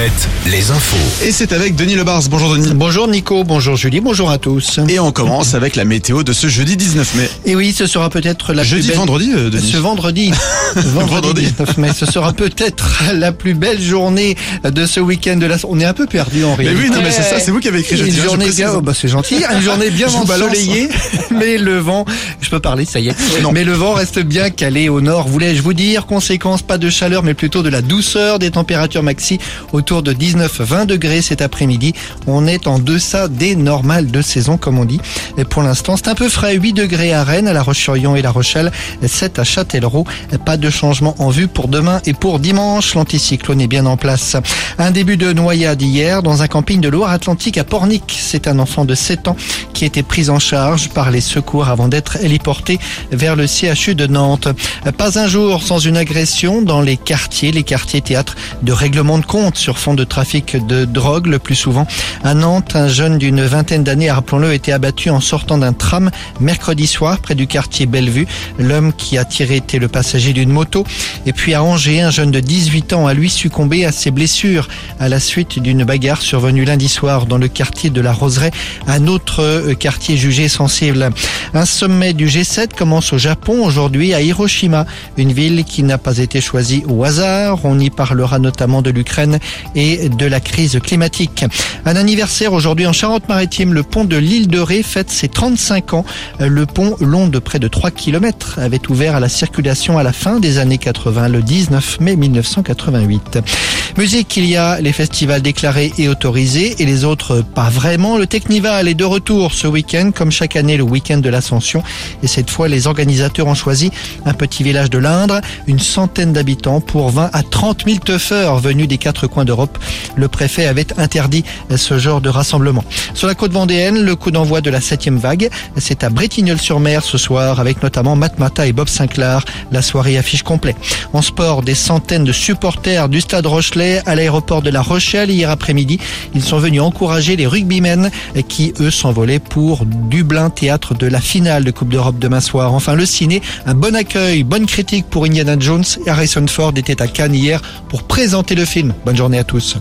Alouette, les infos. Et c'est avec Denis Lebars. Bonjour Denis. Bonjour Nico, bonjour Julie, bonjour à tous. Et on commence avec la météo de ce jeudi 19 mai. Et oui, ce sera peut-être la Jeudi, plus belle... vendredi, euh, Denis Ce vendredi, vendredi Vendredi. 19 mai, ce sera peut-être la plus belle journée de ce week-end de la. On est un peu perdu en Mais réalité. oui, non, mais c'est ça, c'est vous qui avez écrit jeudi. Une hein, je journée précise. bien, oh, bah c'est gentil, une journée bien ensoleillée, mais le vent, je peux parler, ça y est. Non. Mais le vent reste bien calé au nord, voulais-je vous dire. Conséquence, pas de chaleur, mais plutôt de la douceur des températures maxi autour de 19-20 degrés cet après-midi. On est en deçà des normales de saison, comme on dit. Et pour l'instant, c'est un peu frais. 8 degrés à Rennes, à La Roche-sur-Yon et La Rochelle, 7 à Châtellerault. Pas de changement en vue pour demain et pour dimanche. L'anticyclone est bien en place. Un début de noyade hier dans un camping de Loire-Atlantique à Pornic. C'est un enfant de 7 ans qui a été pris en charge par les secours avant d'être héliporté vers le CHU de Nantes. Pas un jour sans une agression dans les quartiers, les quartiers théâtres de règlement de compte sur fond de trafic de drogue le plus souvent. À Nantes, un jeune d'une vingtaine d'années, rappelons-le, a été abattu en sortant d'un tram mercredi soir près du quartier Bellevue. L'homme qui a tiré était le passager d'une moto. Et puis à Angers, un jeune de 18 ans a lui succombé à ses blessures à la suite d'une bagarre survenue lundi soir dans le quartier de la Roseraie, un autre euh, quartier jugé sensible. Un sommet du G7 commence au Japon aujourd'hui à Hiroshima, une ville qui n'a pas été choisie au hasard. On y parlera notamment de l'Ukraine et de la crise climatique. Un anniversaire aujourd'hui en Charente-Maritime, le pont de l'île de Ré fête ses 35 ans. Le pont, long de près de 3 km, avait ouvert à la circulation à la fin des années 80, le 19 mai 1988. Musique, il y a les festivals déclarés et autorisés et les autres pas vraiment. Le Technival est de retour ce week-end, comme chaque année le week-end de l'Ascension. Et cette fois, les organisateurs ont choisi un petit village de l'Indre, une centaine d'habitants pour 20 à 30 000 teufeurs venus des quatre coins d'Europe. Le préfet avait interdit ce genre de rassemblement. Sur la côte vendéenne, le coup d'envoi de la septième vague, c'est à Bretignolles-sur-Mer ce soir, avec notamment Matt Mata et Bob Sinclair. La soirée affiche complet. En sport, des centaines de supporters du stade Rochelet à l'aéroport de La Rochelle hier après-midi. Ils sont venus encourager les rugbymen qui, eux, s'envolaient pour Dublin, théâtre de la finale de Coupe d'Europe demain soir. Enfin, le ciné, un bon accueil, bonne critique pour Indiana Jones. Harrison Ford était à Cannes hier pour présenter le film. Bonne journée à tous.